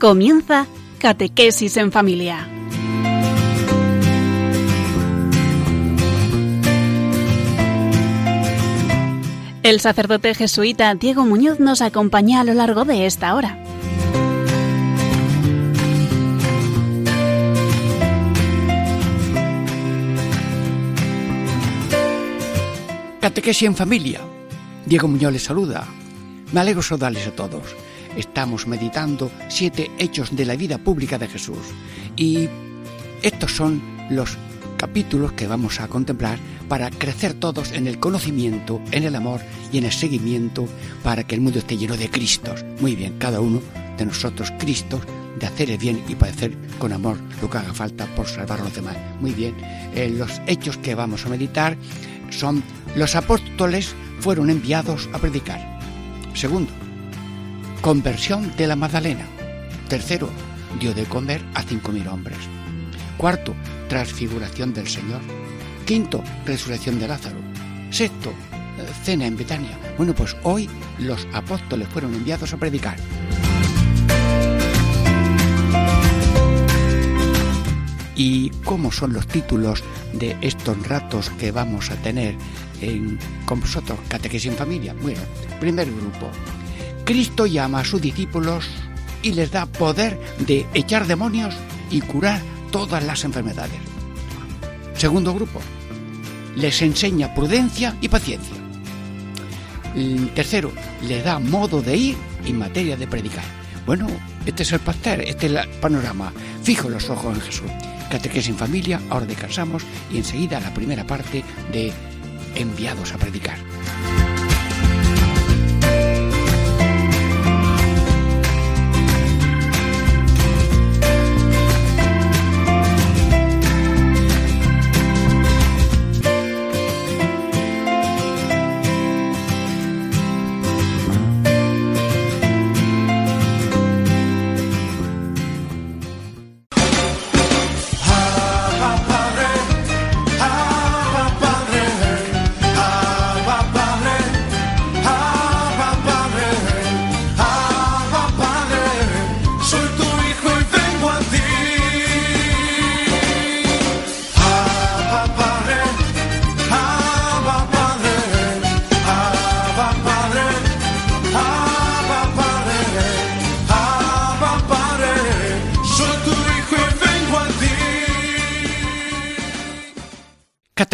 Comienza Catequesis en Familia. El sacerdote jesuita Diego Muñoz nos acompaña a lo largo de esta hora. Catequesis en familia. Diego Muñoz les saluda. Me alegro saludarles a todos. Estamos meditando siete hechos de la vida pública de Jesús. Y estos son los capítulos que vamos a contemplar para crecer todos en el conocimiento, en el amor y en el seguimiento para que el mundo esté lleno de Cristos. Muy bien, cada uno de nosotros Cristos, de hacer el bien y padecer con amor lo que haga falta por salvar a los demás. Muy bien, eh, los hechos que vamos a meditar son los apóstoles fueron enviados a predicar. Segundo, conversión de la Magdalena. Tercero, dio de comer a cinco mil hombres. Cuarto, transfiguración del Señor. Quinto, resurrección de Lázaro. Sexto, cena en Betania. Bueno, pues hoy los apóstoles fueron enviados a predicar. ¿Y cómo son los títulos de estos ratos que vamos a tener en, con vosotros, Catequesis en Familia? Bueno, primer grupo. Cristo llama a sus discípulos y les da poder de echar demonios y curar todas las enfermedades. Segundo grupo. Les enseña prudencia y paciencia. Tercero, les da modo de ir en materia de predicar. Bueno, este es el pastel, este es el panorama. Fijo los ojos en Jesús. Catequesis en familia, ahora descansamos y enseguida la primera parte de enviados a predicar.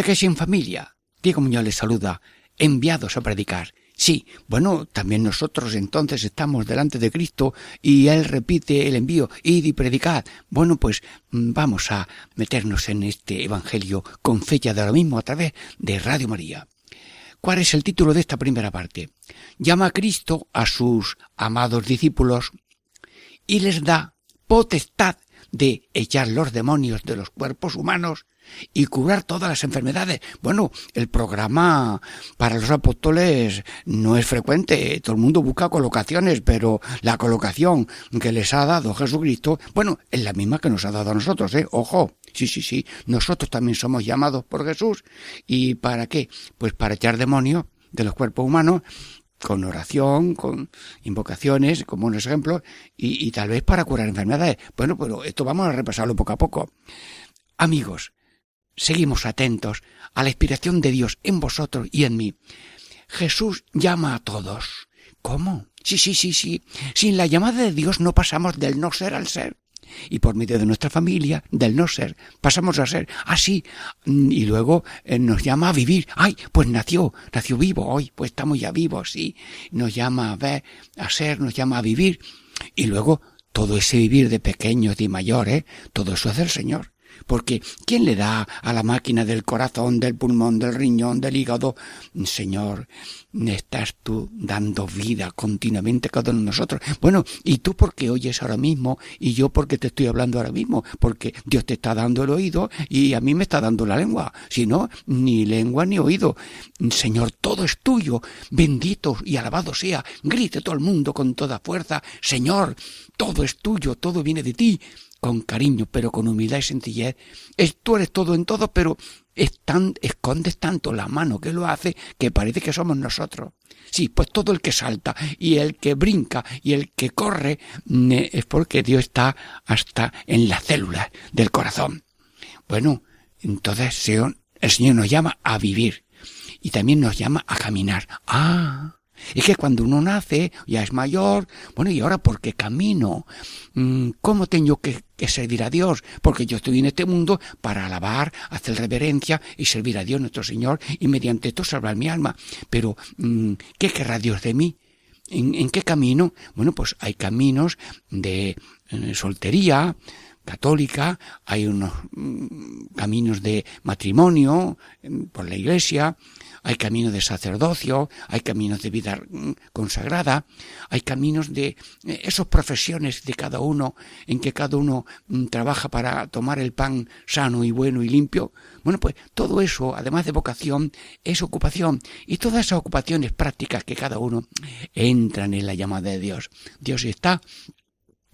Catequesis en familia. Diego Muñoz les saluda. Enviados a predicar. Sí, bueno, también nosotros entonces estamos delante de Cristo y Él repite el envío, id y predicad. Bueno, pues mm, vamos a meternos en este Evangelio con fecha de ahora mismo a través de Radio María. ¿Cuál es el título de esta primera parte? Llama a Cristo a sus amados discípulos y les da potestad de echar los demonios de los cuerpos humanos y curar todas las enfermedades. Bueno, el programa para los apóstoles no es frecuente, todo el mundo busca colocaciones, pero la colocación que les ha dado Jesucristo, bueno, es la misma que nos ha dado a nosotros, ¿eh? Ojo, sí, sí, sí, nosotros también somos llamados por Jesús. ¿Y para qué? Pues para echar demonios de los cuerpos humanos con oración, con invocaciones, como un ejemplo, y, y tal vez para curar enfermedades. Bueno, pero esto vamos a repasarlo poco a poco. Amigos, seguimos atentos a la inspiración de Dios en vosotros y en mí. Jesús llama a todos. ¿Cómo? Sí, sí, sí, sí. Sin la llamada de Dios no pasamos del no ser al ser. Y por medio de nuestra familia, del no ser, pasamos a ser así. y luego eh, nos llama a vivir. ¡Ay! Pues nació, nació vivo hoy, pues estamos ya vivos, sí. Nos llama a ver, a ser, nos llama a vivir. Y luego todo ese vivir de pequeños y mayores, todo eso es del Señor. Porque ¿quién le da a la máquina del corazón, del pulmón, del riñón, del hígado? Señor, estás tú dando vida continuamente a cada uno de nosotros. Bueno, ¿y tú por qué oyes ahora mismo? Y yo porque te estoy hablando ahora mismo, porque Dios te está dando el oído y a mí me está dando la lengua. Si no, ni lengua ni oído. Señor, todo es tuyo. Bendito y alabado sea. Grite todo el mundo con toda fuerza. Señor, todo es tuyo, todo viene de ti con cariño, pero con humildad y sencillez. Es, tú eres todo en todo, pero es tan, escondes tanto la mano que lo hace que parece que somos nosotros. Sí, pues todo el que salta y el que brinca y el que corre es porque Dios está hasta en las células del corazón. Bueno, entonces el Señor nos llama a vivir y también nos llama a caminar. Ah, es que cuando uno nace, ya es mayor, bueno, ¿y ahora por qué camino? Mm, ¿Cómo tengo que, servir a Dios? Porque yo estoy en este mundo para alabar, hacer reverencia y servir a Dios nuestro Señor y mediante esto salvar mi alma. Pero, mm, ¿qué querrá Dios de mí? ¿En, qué camino? Bueno, pues hay caminos de eh, soltería, católica, hay unos mm, caminos de matrimonio por la iglesia, hay caminos de sacerdocio, hay caminos de vida mm, consagrada, hay caminos de eh, esas profesiones de cada uno, en que cada uno mm, trabaja para tomar el pan sano y bueno y limpio. Bueno, pues todo eso, además de vocación, es ocupación. Y todas esas ocupaciones prácticas que cada uno entran en la llamada de Dios. Dios está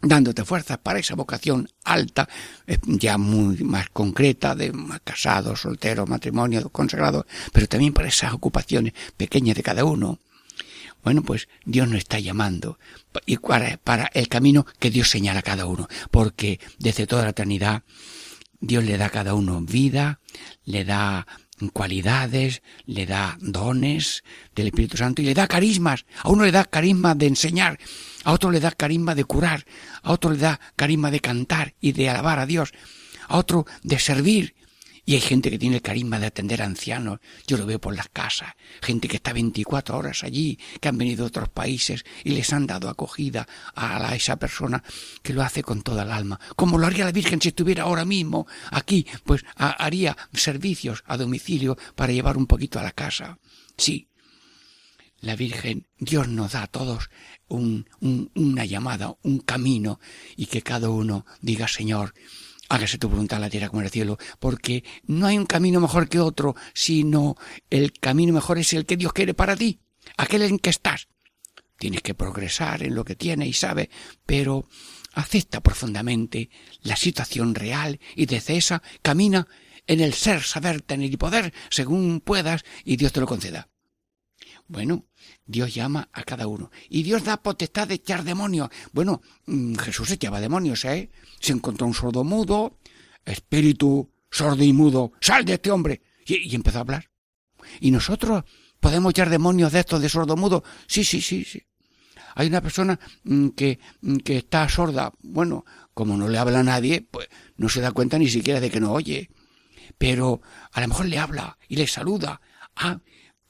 dándote fuerzas para esa vocación alta, eh, ya muy más concreta, de casado, soltero, matrimonio, consagrado, pero también para esas ocupaciones pequeñas de cada uno. Bueno, pues Dios nos está llamando y para, para el camino que Dios señala a cada uno, porque desde toda la eternidad Dios le da a cada uno vida, le da cualidades, le da dones del Espíritu Santo y le da carismas. A uno le da carisma de enseñar, a otro le da carisma de curar, a otro le da carisma de cantar y de alabar a Dios, a otro de servir y hay gente que tiene el carisma de atender a ancianos. Yo lo veo por las casas. Gente que está 24 horas allí, que han venido de otros países y les han dado acogida a, esa persona que lo hace con toda el alma. Como lo haría la Virgen si estuviera ahora mismo aquí, pues haría servicios a domicilio para llevar un poquito a la casa. Sí. La Virgen, Dios nos da a todos una llamada, un camino, y que cada uno diga, Señor, hágase tu voluntad en la tierra como en el cielo, porque no hay un camino mejor que otro, sino el camino mejor es el que Dios quiere para ti, aquel en que estás. Tienes que progresar en lo que tienes y sabes, pero acepta profundamente la situación real y desde esa camina en el ser, saber, tener y poder, según puedas, y Dios te lo conceda. Bueno, Dios llama a cada uno. Y Dios da potestad de echar demonios. Bueno, mm, Jesús echaba demonios, ¿eh? Se encontró un sordo mudo, espíritu sordo y mudo, sal de este hombre. Y, empezó a hablar. ¿Y nosotros podemos echar demonios de estos de sordo mudo? Sí, sí, sí, sí. Hay una persona mm, que, mm, que está sorda. Bueno, como no le habla a nadie, pues no se da cuenta ni siquiera de que no oye. Pero a lo mejor le habla y le saluda. Ah,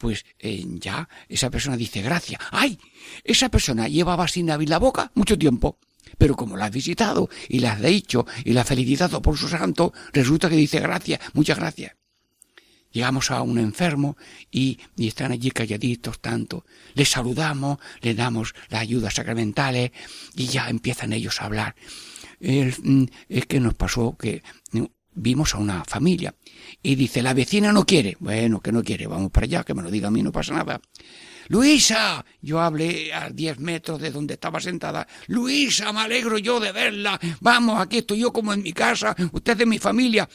pues eh, ya esa persona dice gracias. ¡Ay! Esa persona llevaba sin abrir la boca mucho tiempo. Pero como la has visitado y la has dicho y la has felicitado por su santo, resulta que dice gracias, muchas gracias. Llegamos a un enfermo y, y, están allí calladitos tanto. Les saludamos, le damos las ayudas sacramentales y ya empiezan ellos a hablar. Mm, es que nos pasó que vimos a una familia y dice, la vecina no quiere. Bueno, que no quiere, vamos para allá, que me lo diga a mí, no pasa nada. Luisa, yo hablé a diez metros de donde estaba sentada. Luisa, me alegro yo de verla. Vamos, aquí estoy yo como en mi casa, usted es mi familia.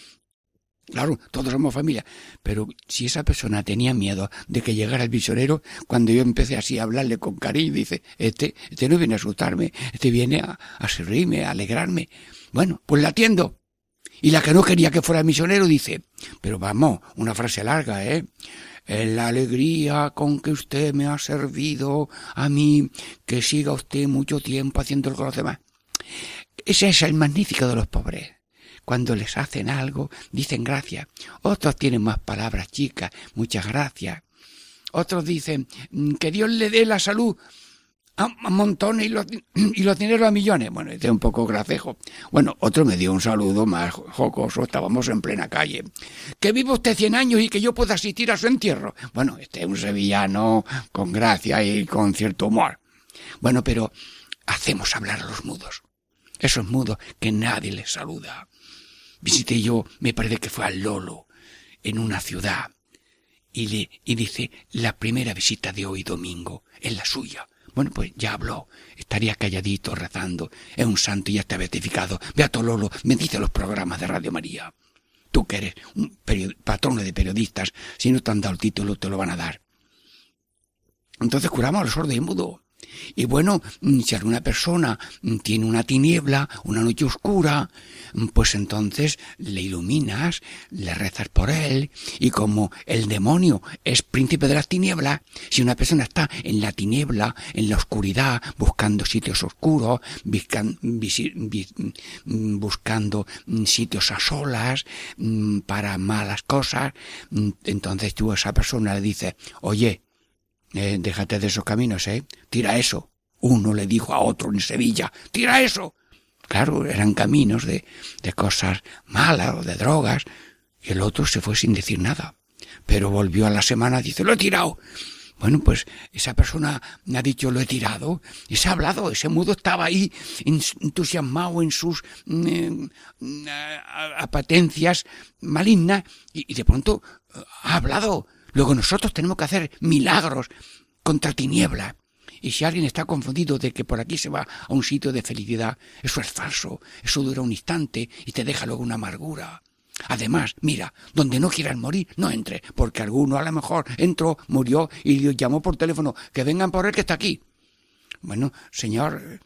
Claro, todos somos familia. Pero si esa persona tenía miedo de que llegara el visorero, cuando yo empecé así a hablarle con cariño, dice, este, este no viene a asustarme, este viene a, a servirme, a alegrarme. Bueno, pues la atiendo. Y la que no quería que fuera misionero dice, pero vamos, una frase larga, ¿eh? En la alegría con que usted me ha servido a mí, que siga usted mucho tiempo haciendo con los demás. Ese es el magnífico de los pobres. Cuando les hacen algo, dicen gracias. Otros tienen más palabras chicas, muchas gracias. Otros dicen mm, que Dios le dé la salud a montones y los, y los dineros a millones. Bueno, este es un poco gracejo. Bueno, otro me dio un saludo más jocoso, estábamos en plena calle. Que viva usted cien años y que yo pueda asistir a su entierro. Bueno, este es un sevillano con gracia y con cierto humor. Bueno, pero hacemos hablar a los mudos. Esos mudos que nadie les saluda. Visité yo, me parece que fue al Lolo, en una ciudad, y, le, y dice, la primera visita de hoy domingo, es la suya bueno, pues ya habló. Estaría calladito rezando. Es un santo y ya está beatificado. Beato Lolo, me dice los programas de Radio María. tú que eres un patrono de periodistas, si no te han dado el título, te lo van a dar. Entonces curamos a los sordos y mudos. Y bueno, mm, si alguna persona mm, tiene una tiniebla, una noche oscura, mm, pues entonces le iluminas, le rezas por él, y como el demonio es príncipe de las tinieblas, si una persona está en la tiniebla, en la oscuridad, buscando sitios oscuros, buscando sitios a solas, para malas cosas, entonces tú a esa persona le dices, oye, eh, déjate de esos caminos, ¿eh? Tira eso. Uno le dijo a otro en Sevilla, tira eso. Claro, eran caminos de, de cosas malas o de drogas, y el otro se fue sin decir nada. Pero volvió a la semana dice, lo he tirado. Bueno, pues esa persona me ha dicho lo he tirado y se ha hablado. Ese mudo estaba ahí entusiasmado en sus mm, eh, apatencias malignas y, de pronto eh, ha hablado. Luego nosotros tenemos que hacer milagros contra tiniebla. Y si alguien está confundido de que por aquí se va a un sitio de felicidad, eso es falso, eso dura un instante y te deja luego una amargura. Además, mira, donde no quieran morir, no entre, porque alguno a lo mejor entró, murió y le llamó por teléfono, que vengan por él que está aquí. Bueno, Señor,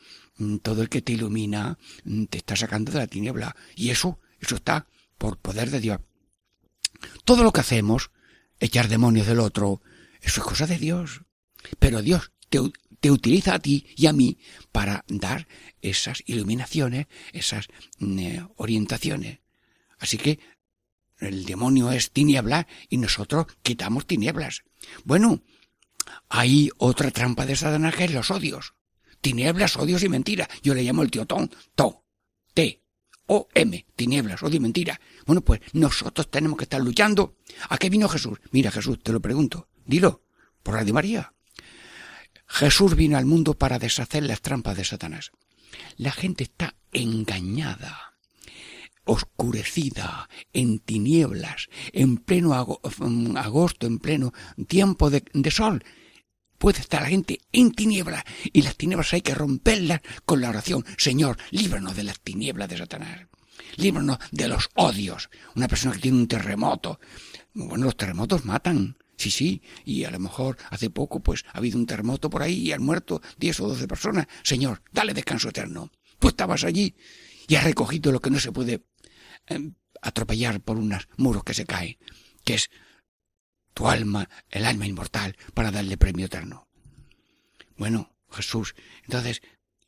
todo el que te ilumina mm, te está sacando de la tiniebla. Y eso, eso está por poder de Dios. Todo lo que hacemos echar demonios del otro, eso es cosa de Dios. Pero Dios te, utiliza a ti y a mí para dar esas iluminaciones, esas eh, orientaciones. Así que el demonio es tiniebla y nosotros quitamos tinieblas. Bueno, hay otra trampa de Satanás que es los odios. Tinieblas, odios y mentiras. Yo le llamo el teotón, to, te, o, m, tinieblas, odio y mentira. Bueno, pues nosotros tenemos que estar luchando. ¿A qué vino Jesús? Mira, Jesús, te lo pregunto. Dilo, por Radio María. Jesús vino al mundo para deshacer las trampas de Satanás. La gente está engañada, oscurecida, en tinieblas, en pleno agosto, en pleno tiempo de, de sol. Puede estar la gente en tinieblas y las tinieblas hay que romperlas con la oración. Señor, líbranos de las tinieblas de Satanás líbranos de los odios. Una persona que tiene un terremoto. Bueno, los terremotos matan. Sí, sí, y a lo mejor hace poco pues ha habido un terremoto por ahí y han muerto diez o doce personas. Señor, dale descanso eterno. Tú estabas allí y has recogido lo que no se puede em, atropellar por unos muros que se caen, que es tu alma, el alma inmortal, para darle premio eterno. Bueno, Jesús, entonces,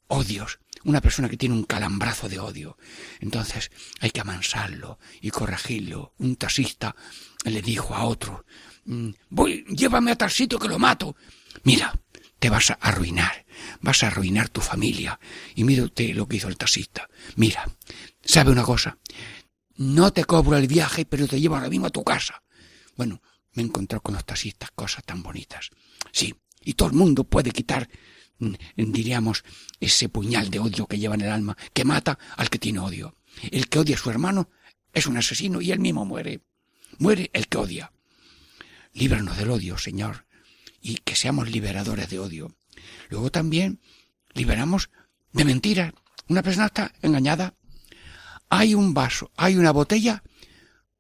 odios, una persona que tiene un calambrazo de odio. Entonces hay que amansarlo y corregirlo. Un taxista le dijo a otro, mm, voy, llévame a tal sitio que lo mato. Mira, te vas a arruinar, vas a arruinar tu familia. Y usted lo que hizo el taxista. Mira, ¿sabe una cosa? No te cobro el viaje, pero te llevo ahora mismo a tu casa. Bueno, me encontré con los taxistas cosas tan bonitas. Sí, y todo el mundo puede quitar diríamos, ese puñal de odio que lleva en el alma, que mata al que tiene odio. El que odia a su hermano es un asesino y él mismo muere. Muere el que odia. Líbranos del odio, Señor, y que seamos liberadores de odio. Luego también liberamos de mentiras. Una persona está engañada. Hay un vaso, hay una botella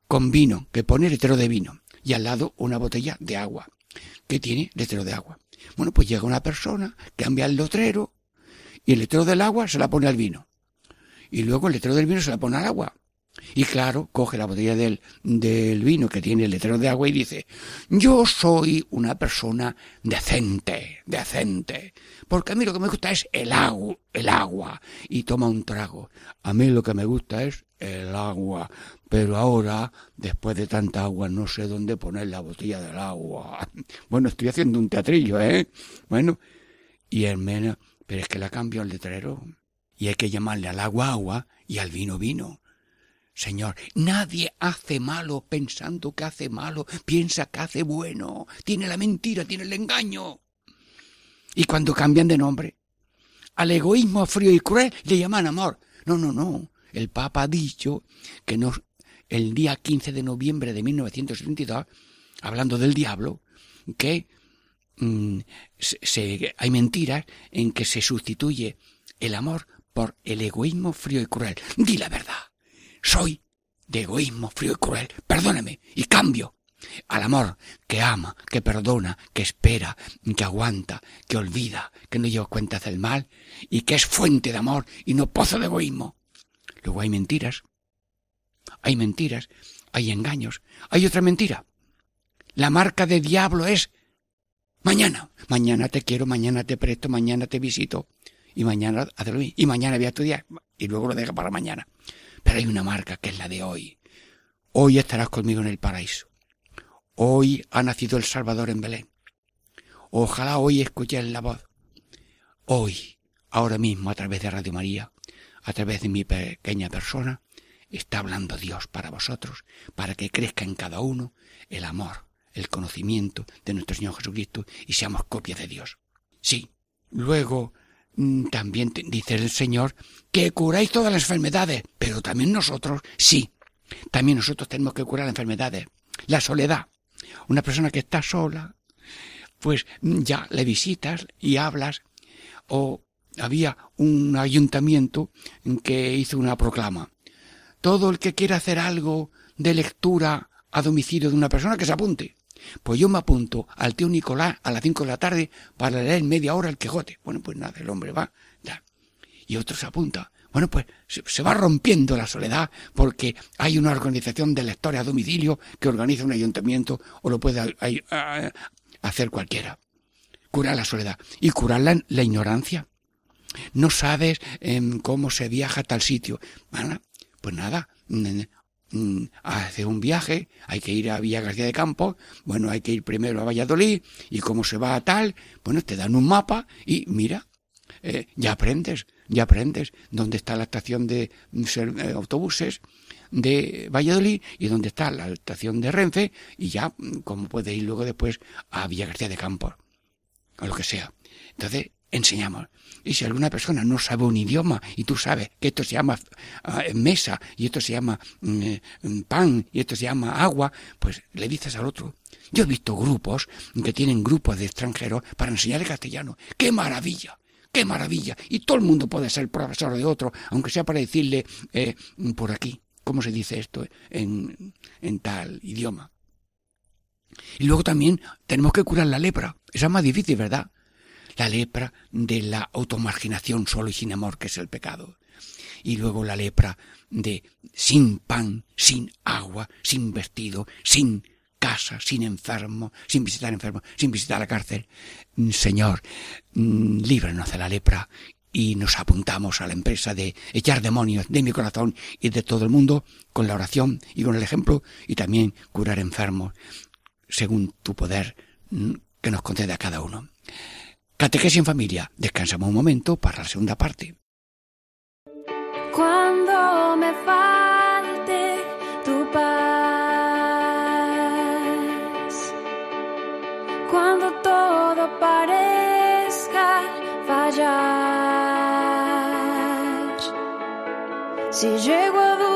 con vino, que pone letrero de vino, y al lado una botella de agua, que tiene letrero de agua. Bueno, pues llega una persona, cambia el letrero y el letrero del agua se la pone al vino. Y luego el letrero del vino se la pone al agua. Y claro, coge la botella del, del vino que tiene el letrero de agua y dice, yo soy una persona decente, decente, porque a mí lo que me gusta es el agua, el agua. Y toma un trago. A mí lo que me gusta es el agua. Pero ahora, después de tanta agua, no sé dónde poner la botella del agua. Bueno, estoy haciendo un teatrillo, ¿eh? Bueno, y el mena, pero es que la cambio el letrero. Y hay que llamarle al agua agua y al vino vino. Señor, nadie hace malo pensando que hace malo, piensa que hace bueno, tiene la mentira, tiene el engaño. Y cuando cambian de nombre, al egoísmo frío y cruel le llaman amor. No, no, no. El Papa ha dicho que no, el día 15 de noviembre de 1972, hablando del diablo, que mm, se, hay mentiras en que se sustituye el amor por el egoísmo frío y cruel. Di la verdad soy de egoísmo frío y cruel. Perdóname y cambio al amor que ama, que perdona, que espera, que aguanta, que olvida, que no lleva cuentas del mal y que es fuente de amor y no pozo de egoísmo. Luego hay mentiras, hay mentiras, hay engaños, hay otra mentira. La marca de diablo es mañana, mañana te quiero, mañana te presto, mañana te visito y mañana dormir y mañana voy a estudiar y luego lo deja para mañana. Pero hay una marca que es la de hoy. Hoy estarás conmigo en el paraíso. Hoy ha nacido el Salvador en Belén. Ojalá hoy escuches la voz. Hoy, ahora mismo, a través de Radio María, a través de mi pequeña persona, está hablando Dios para vosotros, para que crezca en cada uno el amor, el conocimiento de nuestro Señor Jesucristo y seamos copias de Dios. Sí, luego mm, también dice el Señor que curáis todas las enfermedades, pero también nosotros, sí, también nosotros tenemos que curar enfermedades. La soledad. Una persona que está sola, pues ya le visitas y hablas. O había un ayuntamiento que hizo una proclama. Todo el que quiera hacer algo de lectura a domicilio de una persona que se apunte. Pues yo me apunto al tío Nicolás a las cinco de la tarde para leer media hora el Quijote. Bueno, pues nada, el hombre va. Y otro se apunta. Bueno, pues se va rompiendo la soledad porque hay una organización de lectores a domicilio que organiza un ayuntamiento o lo puede hacer cualquiera. Curar la soledad y curar la, ignorancia. No sabes em, cómo se viaja a tal sitio. Pues nada, Mm, hace un viaje, hay que ir a Villa García de Campos, bueno, hay que ir primero a Valladolid, y cómo se va a tal, bueno, te dan un mapa y mira, eh, ya aprendes, ya aprendes dónde está la estación de eh, autobuses de Valladolid y dónde está la estación de Renfe y ya mm, cómo puedes ir luego después a Villa García de Campos o lo que sea. Entonces, enseñamos. Y si alguna persona no sabe un idioma y tú sabes que esto se llama ah, mesa y esto se llama mm, eh, pan y esto se llama agua, pues le dices al otro. Yo he visto grupos que tienen grupos de extranjeros para enseñar castellano. ¡Qué maravilla! ¡Qué maravilla! Y todo el mundo puede ser profesor de otro, aunque sea para decirle eh, por aquí, ¿cómo se dice esto en, en tal idioma? Y luego también tenemos que curar la lepra. Esa es más difícil, ¿verdad? La lepra de la automarginación solo y sin amor, que es el pecado. Y luego la lepra de sin pan, sin agua, sin vestido, sin casa, sin enfermo, sin visitar enfermo, sin visitar la cárcel. Señor, mm, líbranos de la lepra y nos apuntamos a la empresa de echar demonios de mi corazón y de todo el mundo con la oración y con el ejemplo y también curar enfermos según tu poder mm, que nos concede a cada uno. Catequesis en familia. Descansamos un momento para la segunda parte. Cuando me falte tu paz, cuando todo parezca fallar, si llego a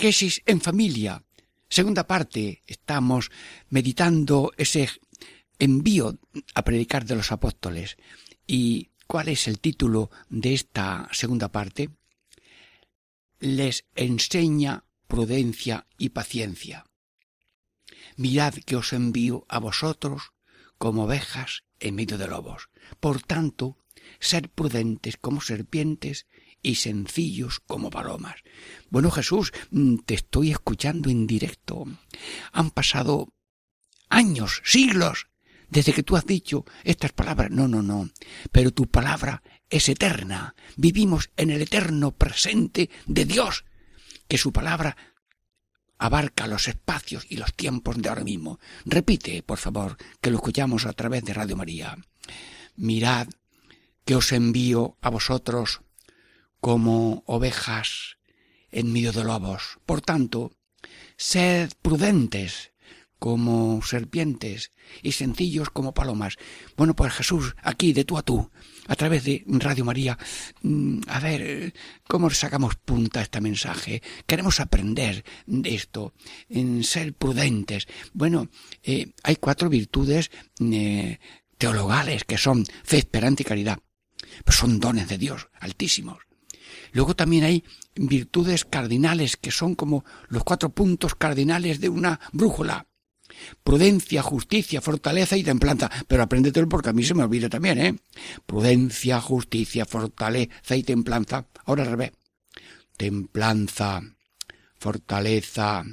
Catequesis en familia. Segunda parte, estamos meditando ese envío a predicar de los apóstoles. ¿Y cuál es el título de esta segunda parte? Les enseña prudencia y paciencia. Mirad que os envío a vosotros como ovejas en medio de lobos. Por tanto, ser prudentes como serpientes y sencillos como palomas. Bueno, Jesús, mm, te estoy escuchando en directo. Han pasado años, siglos, desde que tú has dicho estas palabras. No, no, no. Pero tu palabra es eterna. Vivimos en el eterno presente de Dios, que su palabra abarca los espacios y los tiempos de ahora mismo. Repite, por favor, que lo escuchamos a través de Radio María. Mirad que os envío a vosotros como ovejas en medio de lobos. Por tanto, sed prudentes como serpientes y sencillos como palomas. Bueno, pues Jesús, aquí de tú a tú, a través de Radio María, mm, a ver cómo sacamos punta a este mensaje. Queremos aprender de esto, en ser prudentes. Bueno, eh, hay cuatro virtudes eh, teologales que son fe, esperanza y caridad. Pues son dones de Dios altísimos. Luego también hay virtudes cardinales que son como los cuatro puntos cardinales de una brújula. Prudencia, justicia, fortaleza y templanza. Pero apréndetelo porque a mí se me olvida también, ¿eh? Prudencia, justicia, fortaleza y templanza. Ahora al revés. Templanza, fortaleza,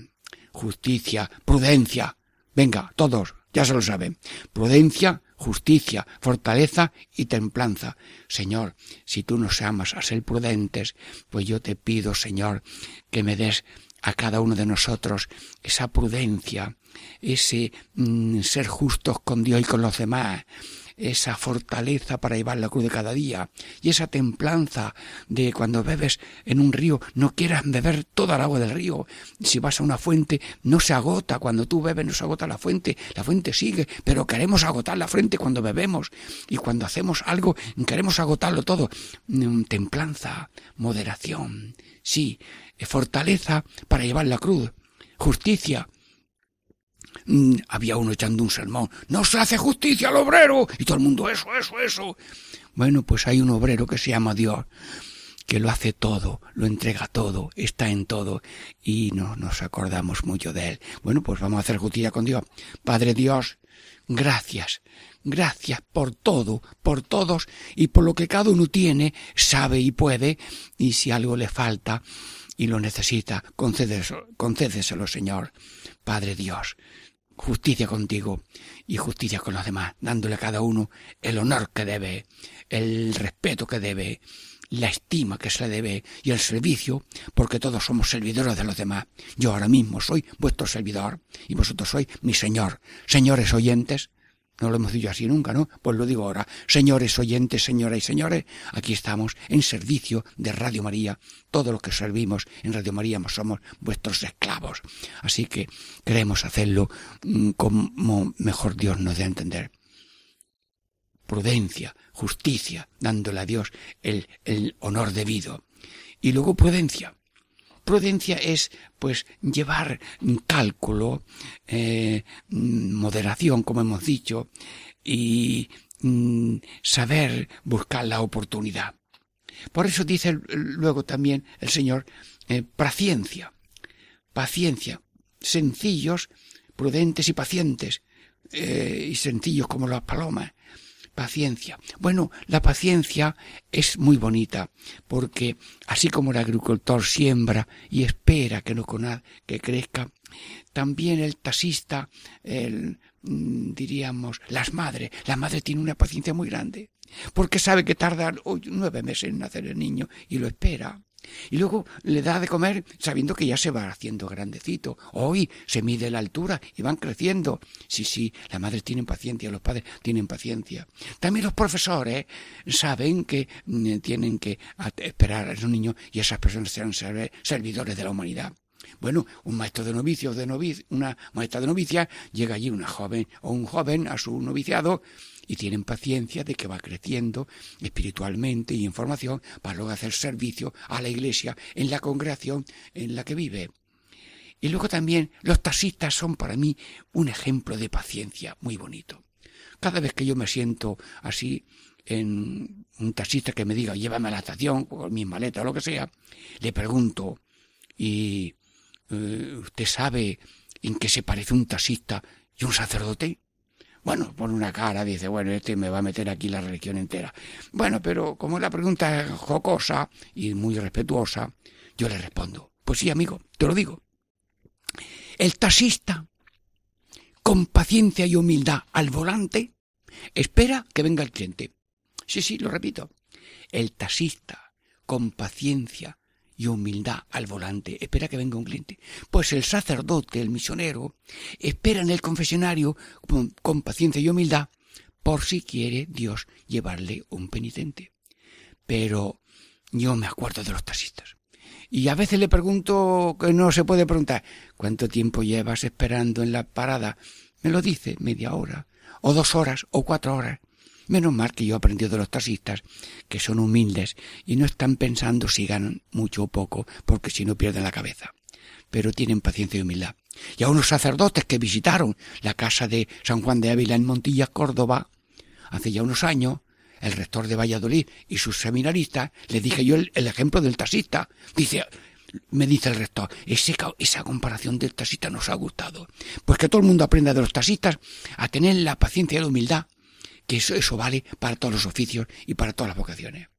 justicia, prudencia. Venga, todos, ya se lo saben. Prudencia, justicia, fortaleza y templanza. Señor, si tú nos amas a ser prudentes, pues yo te pido, Señor, que me des a cada uno de nosotros esa prudencia, ese mm, ser justos con Dios y con los demás, esa fortaleza para llevar la cruz de cada día y esa templanza de cuando bebes en un río no quieras beber toda el agua del río. Si vas a una fuente no se agota, cuando tú bebes no se agota la fuente, la fuente sigue, pero queremos agotar la fuente cuando bebemos. Y cuando hacemos algo queremos agotarlo todo. Mm, templanza, moderación, sí, fortaleza para llevar la cruz, justicia, Mm, había uno echando un sermón. No se hace justicia al obrero. Y todo el mundo, eso, eso, eso. Bueno, pues hay un obrero que se llama Dios, que lo hace todo, lo entrega todo, está en todo, y no nos acordamos mucho de él. Bueno, pues vamos a hacer justicia con Dios. Padre Dios, gracias, gracias por todo, por todos, y por lo que cada uno tiene, sabe y puede, y si algo le falta y lo necesita, concédeselo, concédeselo Señor. Padre Dios, justicia contigo y justicia con los demás, dándole a cada uno el honor que debe, el respeto que debe, la estima que se le debe y el servicio, porque todos somos servidores de los demás. Yo ahora mismo soy vuestro servidor y vosotros sois mi Señor. Señores oyentes, no lo hemos dicho así nunca, ¿no? Pues lo digo ahora. Señores oyentes, señoras y señores, aquí estamos en servicio de Radio María. Todos los que servimos en Radio María somos vuestros esclavos. Así que queremos hacerlo mm, como mejor Dios nos dé a entender. Prudencia, justicia, dándole a Dios el, el honor debido. Y luego prudencia. Prudencia es, pues, llevar cálculo, eh, moderación, como hemos dicho, y mm, saber buscar la oportunidad. Por eso dice luego también el Señor, eh, paciencia, paciencia, sencillos, prudentes y pacientes, eh, y sencillos como las palomas, Paciencia. Bueno, la paciencia es muy bonita, porque así como el agricultor siembra y espera que no que crezca, también el taxista, el, mm, diríamos, las madres, la madre tiene una paciencia muy grande, porque sabe que tarda nueve meses en nacer el niño y lo espera. Y luego le da de comer sabiendo que ya se va haciendo grandecito. Hoy se mide la altura y van creciendo. Sí, sí, la madre tiene paciencia, los padres tienen paciencia. También los profesores saben que mm, tienen que esperar a esos niños y esas personas sean servidores de la humanidad. Bueno, un maestro de novicios, de novicia, una maestra de novicia, llega allí una joven o un joven a su noviciado y tienen paciencia de que va creciendo espiritualmente y en formación para luego hacer servicio a la iglesia en la congregación en la que vive. Y luego también los taxistas son para mí un ejemplo de paciencia muy bonito. Cada vez que yo me siento así en un taxista que me diga llévame a la estación con mi maleta o lo que sea, le pregunto y eh, usted sabe en qué se parece un taxista y un sacerdote. Bueno, pone una cara, dice, bueno, este me va a meter aquí la religión entera. Bueno, pero como la pregunta es jocosa y muy respetuosa, yo le respondo, pues sí, amigo, te lo digo. El taxista, con paciencia y humildad al volante, espera que venga el cliente. Sí, sí, lo repito. El taxista, con paciencia y humildad al volante, espera que venga un cliente. Pues el sacerdote, el misionero, espera en el confesionario con, paciencia y humildad por si quiere Dios llevarle un penitente. Pero yo me acuerdo de los taxistas. Y a veces le pregunto, que no se puede preguntar, ¿cuánto tiempo llevas esperando en la parada? Me lo dice, media hora, o dos horas, o cuatro horas. Menos mal que yo he aprendido de los taxistas, que son humildes y no están pensando si ganan mucho o poco, porque si no pierden la cabeza. Pero tienen paciencia y humildad. Y a unos sacerdotes que visitaron la casa de San Juan de Ávila en Montilla, Córdoba, hace ya unos años, el rector de Valladolid y sus seminaristas, le dije yo el, ejemplo del taxista. Dice, me dice el rector, esa comparación del taxista nos ha gustado. Pues que todo el mundo aprenda de los taxistas a tener la paciencia y la humildad que eso, eso vale para todos los oficios y para todas las vocaciones.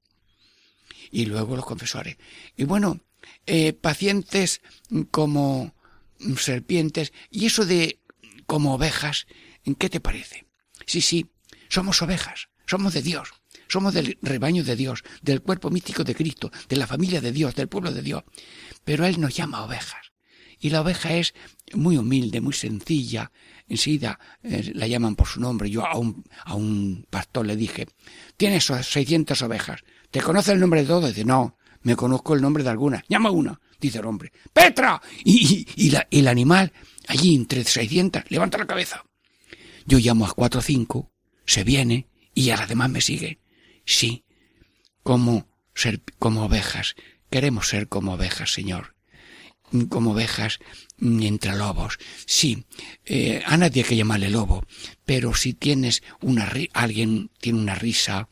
Y luego los confesores. Y bueno, eh, pacientes como serpientes, y eso de como ovejas, ¿en qué te parece? Sí, sí, somos ovejas, somos de Dios, somos del rebaño de Dios, del cuerpo místico de Cristo, de la familia de Dios, del pueblo de Dios. Pero Él nos llama ovejas. Y la oveja es muy humilde, muy sencilla, enseguida eh, la llaman por su nombre. Yo a un, a un pastor le dije, tienes 600 ovejas, ¿te conoce el nombre de todos? Dice, no, me conozco el nombre de alguna. Llama una, dice el hombre. ¡Petra! Y, y, la, el animal, allí entre 600, levanta la cabeza. Yo llamo a cuatro o cinco, se viene y a las demás me sigue. Sí, como ser como ovejas. Queremos ser como ovejas, Señor como ovejas entre lobos. Sí, eh, a nadie hay que llamarle lobo, pero si tienes una alguien tiene una risa,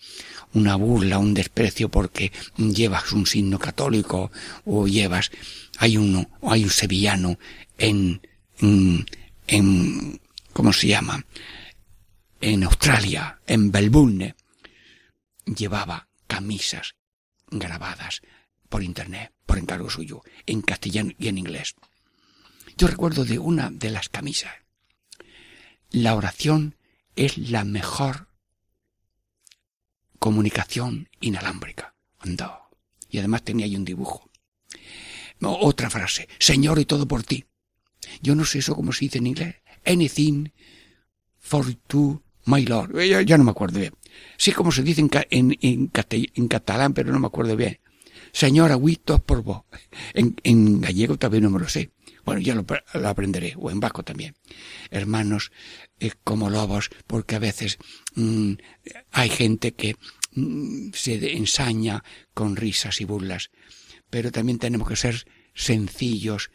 una burla, un desprecio porque llevas un signo católico o llevas hay uno o hay un sevillano en en ¿cómo se llama? En Australia, en Melbourne, llevaba camisas grabadas por internet por encargo suyo, en castellano y en inglés. Yo recuerdo de una de las camisas. La oración es la mejor comunicación inalámbrica. Y además tenía ahí un dibujo. Otra frase. Señor y todo por ti. Yo no sé eso cómo se dice en inglés. Anything for to my Lord. Ya, no me acuerdo bien. Sí como se dice en, en catalán, pero no me acuerdo bien. Señor, agüitos por vos. En, en, gallego también no me lo sé. Bueno, ya lo, aprenderé, o en vasco también. Hermanos, eh, como lobos, porque a veces mm, hay gente que mm, se ensaña con risas y burlas, pero también tenemos que ser sencillos,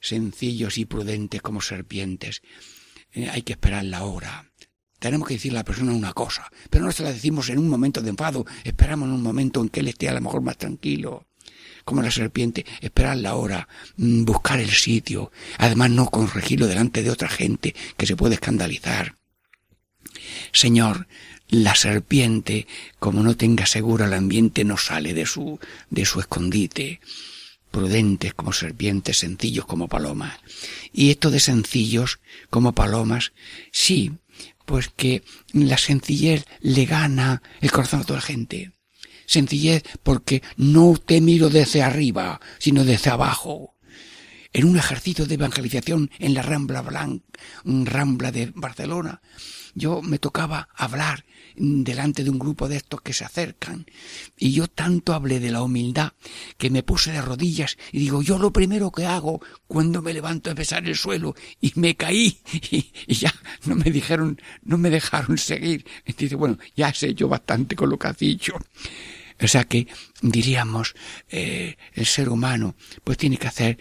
sencillos y prudentes como serpientes. Eh, hay que esperar la hora. Tenemos que decirle a la persona una cosa, pero no se la decimos en un momento de enfado, esperamos en un momento en que él esté a lo mejor más tranquilo. Como la serpiente, esperar la hora, mm, buscar el sitio, además no corregirlo delante de otra gente que se puede escandalizar. Señor, la serpiente, como no tenga seguro el ambiente, no sale de su, de su escondite prudentes como serpientes, sencillos como palomas. Y esto de sencillos como palomas, sí, pues que la sencillez le gana el corazón a toda la gente. Sencillez porque no te miro desde arriba, sino desde abajo. En un ejercicio de evangelización en la Rambla Blanc, Rambla de Barcelona, yo me tocaba hablar delante de un grupo de estos que se acercan. Y yo tanto hablé de la humildad que me puse de rodillas y digo, yo lo primero que hago cuando me levanto es besar el suelo y me caí y, ya no me dijeron, no me dejaron seguir. Dice, bueno, ya sé yo bastante con lo que has dicho. O sea que diríamos, eh, el ser humano pues tiene que hacer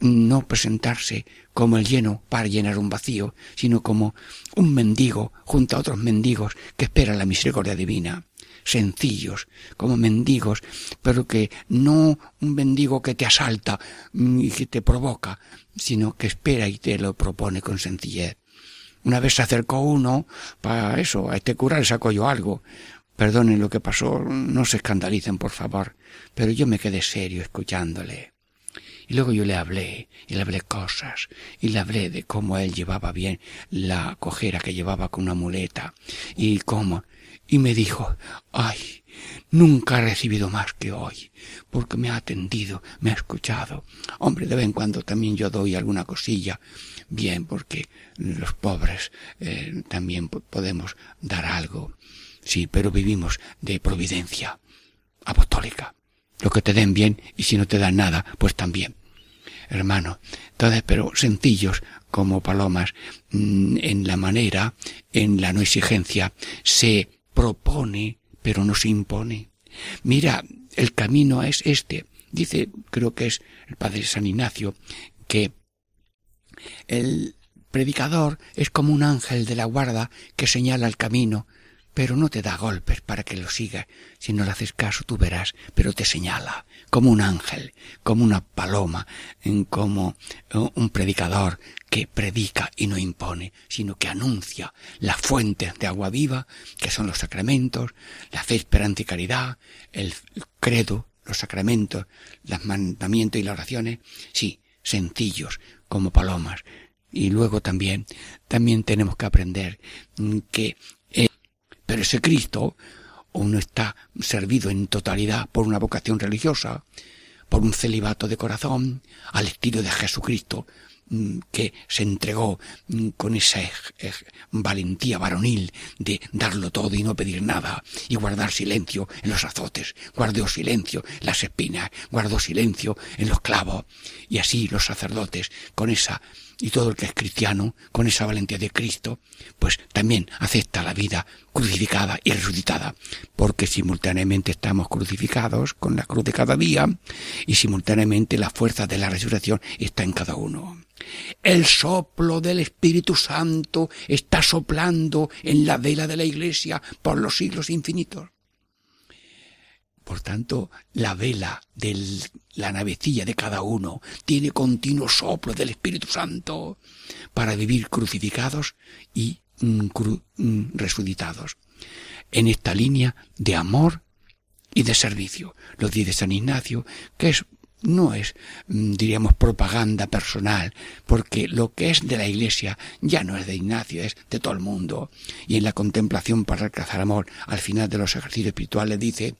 no presentarse como el lleno para llenar un vacío, sino como un mendigo junto a otros mendigos que espera la misericordia divina. Sencillos, como mendigos, pero que no un mendigo que te asalta mm, y que te provoca, sino que espera y te lo propone con sencillez. Una vez se acercó uno para eso, a este cura le sacó yo algo. Perdonen lo que pasó, no se escandalicen, por favor, pero yo me quedé serio escuchándole. Y luego yo le hablé, y le hablé cosas, y le hablé de cómo él llevaba bien la cojera que llevaba con una muleta, y cómo, y me dijo, ay, nunca he recibido más que hoy, porque me ha atendido, me ha escuchado. Hombre, de vez en cuando también yo doy alguna cosilla, bien, porque los pobres eh, también podemos dar algo. Sí, pero vivimos de providencia apostólica. Lo que te den bien y si no te dan nada, pues también. Hermano, entonces, pero sencillos como palomas, mm, en la manera, en la no exigencia, se propone, pero no se impone. Mira, el camino es este. Dice, creo que es el padre San Ignacio, que el predicador es como un ángel de la guarda que señala el camino, pero no te da golpes para que lo sigas. Si no le haces caso, tú verás, pero te señala, como un ángel, como una paloma, como eh, un predicador que predica y no impone, sino que anuncia las fuentes de agua viva, que son los sacramentos, la fe, esperanza y caridad, el credo, los sacramentos, los mandamientos y las oraciones, sí, sencillos, como palomas. Y luego también, también tenemos que aprender que, ese Cristo, uno está servido en totalidad por una vocación religiosa, por un celibato de corazón, al estilo de Jesucristo, mm, que se entregó mm, con esa valentía varonil de darlo todo y no pedir nada y guardar silencio en los azotes, guardó silencio en las espinas, guardó silencio en los clavos y así los sacerdotes con esa y todo el que es cristiano, con esa valentía de Cristo, pues también acepta la vida crucificada y resucitada, porque simultáneamente estamos crucificados con la cruz de cada día y simultáneamente la fuerza de la resurrección está en cada uno. El soplo del Espíritu Santo está soplando en la vela de la Iglesia por los siglos infinitos. Por tanto, la vela de la navecilla de cada uno tiene continuo soplo del Espíritu Santo para vivir crucificados y mm, mm, resucitados. En esta línea de amor y de servicio. Lo dice San Ignacio, que es no es, mm, diríamos, propaganda personal, porque lo que es de la Iglesia ya no es de Ignacio, es de todo el mundo. Y en la contemplación para alcanzar amor, al final de los ejercicios espirituales dice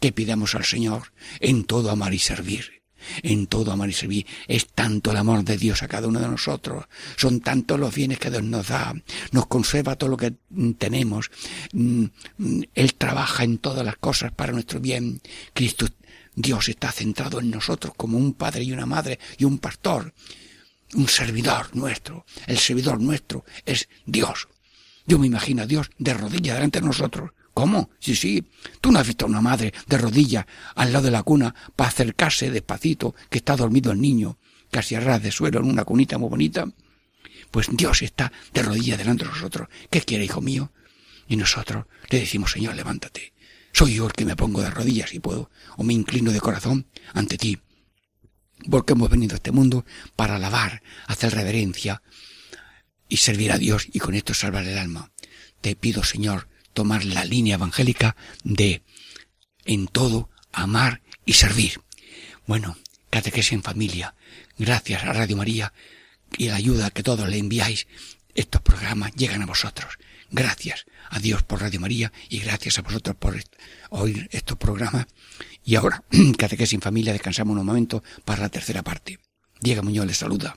que pidamos al Señor en todo amar y servir. En todo amar y servir. Es tanto el amor de Dios a cada uno de nosotros. Son tantos los bienes que Dios nos da. Nos conserva todo lo que mm, tenemos. Mm, Él trabaja en todas las cosas para nuestro bien. Cristo Dios está centrado en nosotros como un padre y una madre y un pastor, un servidor nuestro. El servidor nuestro es Dios. Yo me imagino a Dios de rodillas delante de nosotros. ¿Cómo? Sí, sí. Tú no has visto a una madre de rodillas al lado de la cuna para acercarse despacito que está dormido el niño, casi a ras de suelo en una cunita muy bonita. Pues Dios está de rodillas delante de nosotros. ¿Qué quiere, hijo mío? Y nosotros le decimos, Señor, levántate. Soy yo el que me pongo de rodillas si puedo, o me inclino de corazón ante ti. Porque hemos venido a este mundo para alabar, hacer reverencia y servir a Dios y con esto salvar el alma. Te pido, Señor, tomar la línea evangélica de en todo amar y servir. Bueno, catequesis en familia. Gracias a Radio María y la ayuda que todos le enviáis, estos programas llegan a vosotros. Gracias a Dios por Radio María y gracias a vosotros por oír estos programas. Y ahora, que sin familia, descansamos un momento para la tercera parte. Diego Muñoz les saluda.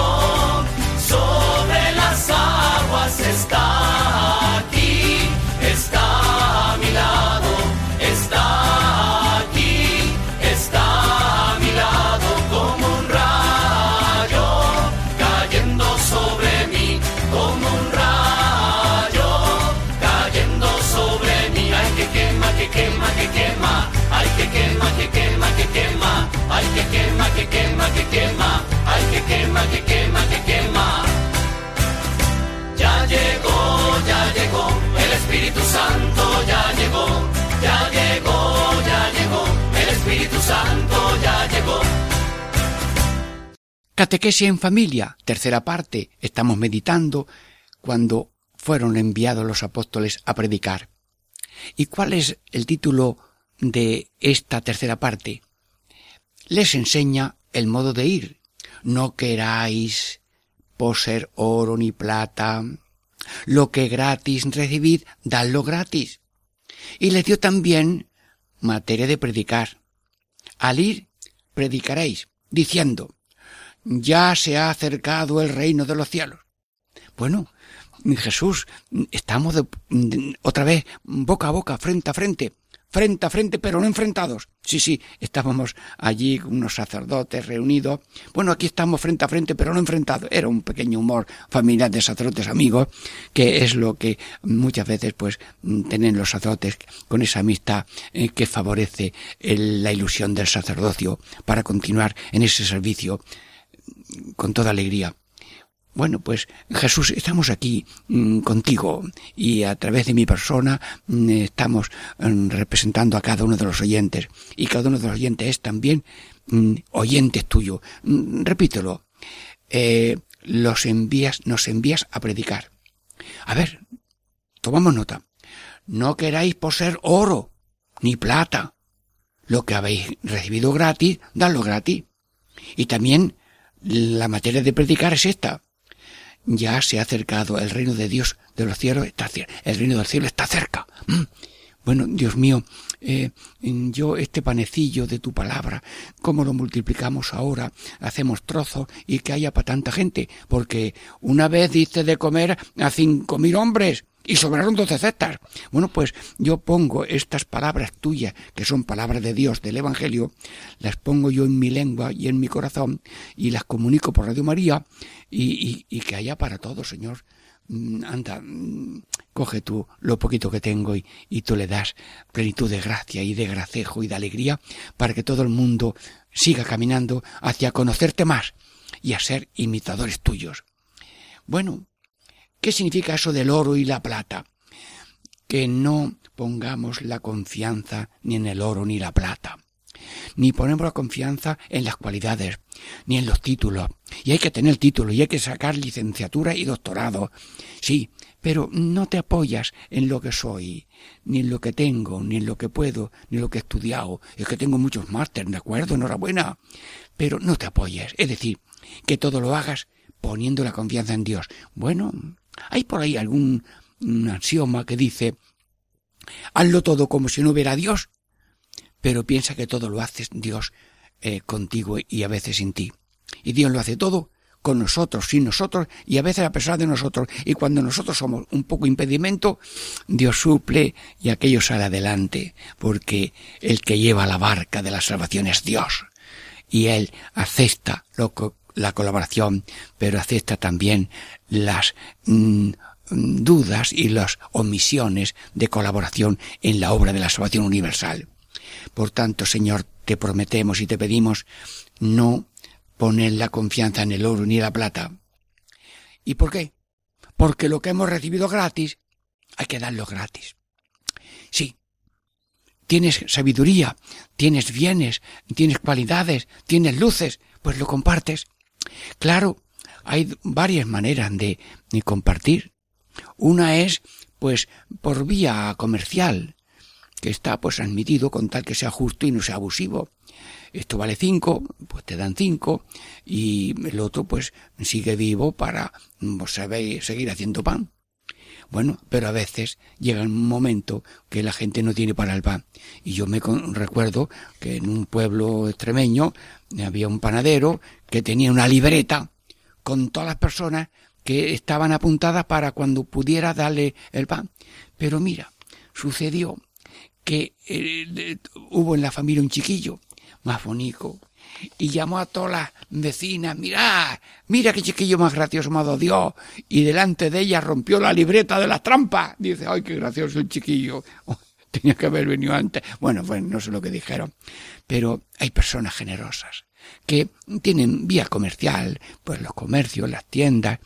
Santo. Catequesia en familia, tercera parte. Estamos meditando cuando fueron enviados los apóstoles a predicar. ¿Y cuál es el título de esta tercera parte? Les enseña el modo de ir. No queráis poseer oro ni plata. Lo que gratis recibid, dadlo gratis. Y les dio también materia de predicar. Al ir, predicaréis, diciendo, ya se ha acercado el reino de los cielos. Bueno, Jesús, estamos de- otra vez boca a boca, frente a frente, frente a frente, pero no enfrentados. Sí, sí, estábamos allí unos sacerdotes reunidos. Bueno, aquí estamos frente a frente, pero no enfrentados. Era un pequeño humor familiar de sacerdotes amigos, que es lo que muchas veces, pues, tienen los sacerdotes con esa amistad eh, que favorece la ilusión del sacerdocio para continuar en ese servicio con toda alegría. Bueno, pues Jesús, estamos aquí mm, contigo y a través de mi persona mm, estamos mm, representando a cada uno de los oyentes y cada uno de los oyentes es también oyentes tuyo. Mm, repítelo. Eh, los envías, nos envías a predicar. A ver, tomamos nota. No queráis poseer oro ni plata. Lo que habéis recibido gratis, dadlo gratis. Y también la materia de predicar es esta. Ya se ha acercado el reino de Dios de los cielos, está el reino del cielo está cerca. Mm. Bueno, Dios mío, eh, yo este panecillo de tu palabra, ¿cómo lo multiplicamos ahora? Hacemos trozos y que haya para tanta gente, porque una vez diste de comer a cinco mil hombres y sobraron doce cestas. Bueno, pues yo pongo estas palabras tuyas, que son palabras de Dios del Evangelio, las pongo yo en mi lengua y en mi corazón y las comunico por Radio María y, y- y que haya para todos, Señor. Mm, Anda, mm, coge tú lo poquito que tengo y, y tú le das plenitud de gracia y de gracejo y de alegría para que todo el mundo siga caminando hacia conocerte más y a ser imitadores tuyos. Bueno, ¿qué significa eso del oro y la plata? Que no pongamos la confianza ni en el oro ni la plata ni ponemos la confianza en las cualidades, ni en los títulos. Y hay que tener título, y hay que sacar licenciatura y doctorado. Sí, pero no te apoyas en lo que soy, ni en lo que tengo, ni en lo que puedo, ni en lo que he estudiado. Es que tengo muchos másteres, ¿de acuerdo? Enhorabuena. Pero no te apoyes. Es decir, que todo lo hagas poniendo la confianza en Dios. Bueno, hay por ahí algún axioma que dice, hazlo todo como si no hubiera Dios pero piensa que todo lo hace Dios eh, contigo y a veces sin ti. Y Dios lo hace todo con nosotros, sin nosotros y a veces a pesar de nosotros. Y cuando nosotros somos un poco impedimento, Dios suple y aquello sale adelante, porque el que lleva la barca de la salvación es Dios. Y Él acepta lo co- la colaboración, pero acepta también las mm, dudas y las omisiones de colaboración en la obra de la salvación universal. Por tanto, Señor, te prometemos y te pedimos no poner la confianza en el oro ni la plata. ¿Y por qué? Porque lo que hemos recibido gratis, hay que darlo gratis. Sí. Tienes sabiduría, tienes bienes, tienes cualidades, tienes luces, pues lo compartes. Claro, hay varias maneras de, compartir. Una es, pues, por vía comercial, que está pues admitido con tal que sea justo y no sea abusivo. Esto vale cinco, pues te dan cinco, y el otro pues sigue vivo para pues, saber- seguir haciendo pan. Bueno, pero a veces llega un momento que la gente no tiene para el pan. Y yo me recuerdo que en un pueblo extremeño había un panadero que tenía una libreta con todas las personas que estaban apuntadas para cuando pudiera darle el pan. Pero mira, sucedió que eh, hubo en la familia un chiquillo más bonito y llamó a todas las vecinas, mira, mira qué chiquillo más gracioso me ha dado Dios. Y delante de ella rompió la libreta de las trampas. Dice, ay, qué gracioso el chiquillo. tenía que haber venido antes. Bueno, pues no sé lo que dijeron. Pero hay personas generosas que tienen vía comercial, pues los comercios, las tiendas,